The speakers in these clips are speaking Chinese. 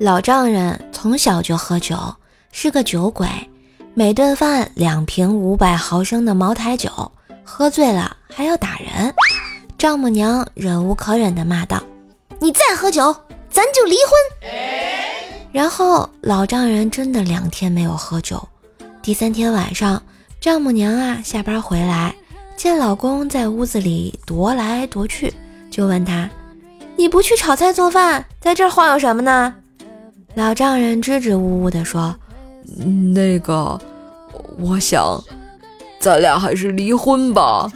老丈人从小就喝酒，是个酒鬼，每顿饭两瓶五百毫升的茅台酒，喝醉了还要打人。丈母娘忍无可忍地骂道：“你再喝酒，咱就离婚。”然后老丈人真的两天没有喝酒。第三天晚上，丈母娘啊下班回来，见老公在屋子里踱来踱去，就问他：“你不去炒菜做饭，在这儿晃悠什么呢？”老丈人支支吾吾地说：“那个，我想，咱俩还是离婚吧。”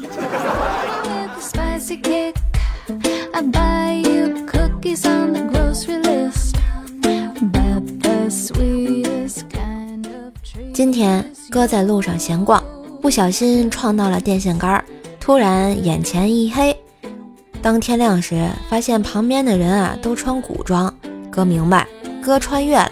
今天哥在路上闲逛，不小心撞到了电线杆，突然眼前一黑。当天亮时，发现旁边的人啊都穿古装，哥明白。哥穿越了，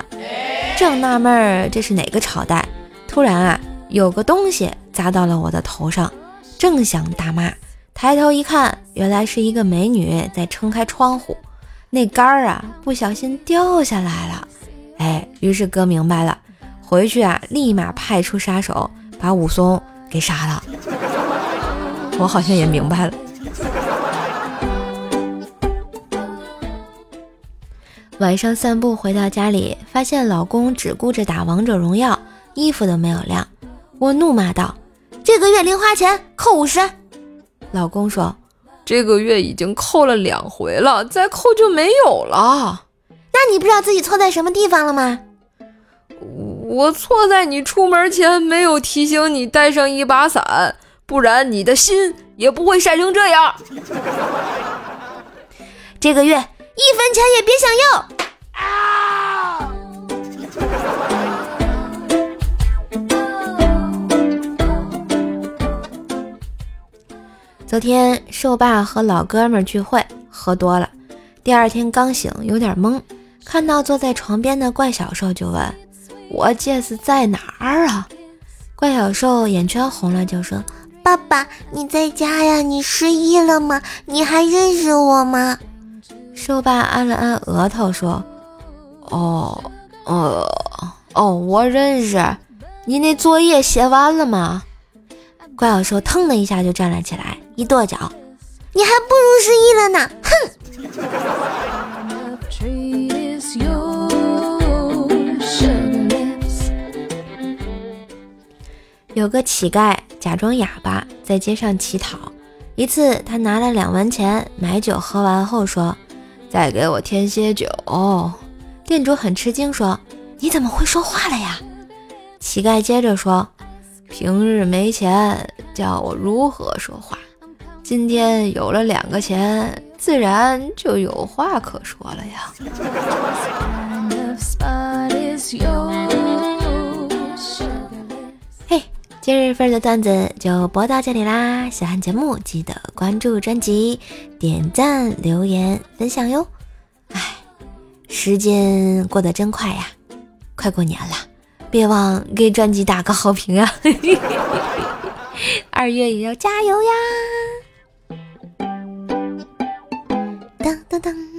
正纳闷儿这是哪个朝代，突然啊有个东西砸到了我的头上，正想大骂，抬头一看，原来是一个美女在撑开窗户，那杆儿啊不小心掉下来了，哎，于是哥明白了，回去啊立马派出杀手把武松给杀了。我好像也明白了。晚上散步回到家里，发现老公只顾着打王者荣耀，衣服都没有晾。我怒骂道：“这个月零花钱扣五十。”老公说：“这个月已经扣了两回了，再扣就没有了。”那你不知道自己错在什么地方了吗？我错在你出门前没有提醒你带上一把伞，不然你的心也不会晒成这样。这个月。一分钱也别想要！啊！昨天瘦爸和老哥们聚会，喝多了。第二天刚醒，有点懵，看到坐在床边的怪小兽，就问我这是在哪儿啊？怪小兽眼圈红了，就说：“爸爸，你在家呀？你失忆了吗？你还认识我吗？”瘦爸按了按额头，说：“哦，哦，哦，我认识。你那作业写完了吗？”怪小兽腾的一下就站了起来，一跺脚：“你还不如失忆了呢！”哼。有个乞丐假装哑巴，在街上乞讨。一次，他拿了两文钱买酒，喝完后说。再给我添些酒。店主很吃惊，说：“你怎么会说话了呀？”乞丐接着说：“平日没钱，叫我如何说话？今天有了两个钱，自然就有话可说了呀。”今日份的段子就播到这里啦！喜欢节目记得关注专辑。点赞、留言、分享哟！哎，时间过得真快呀，快过年了，别忘给专辑打个好评啊！二月也要加油呀！当当当。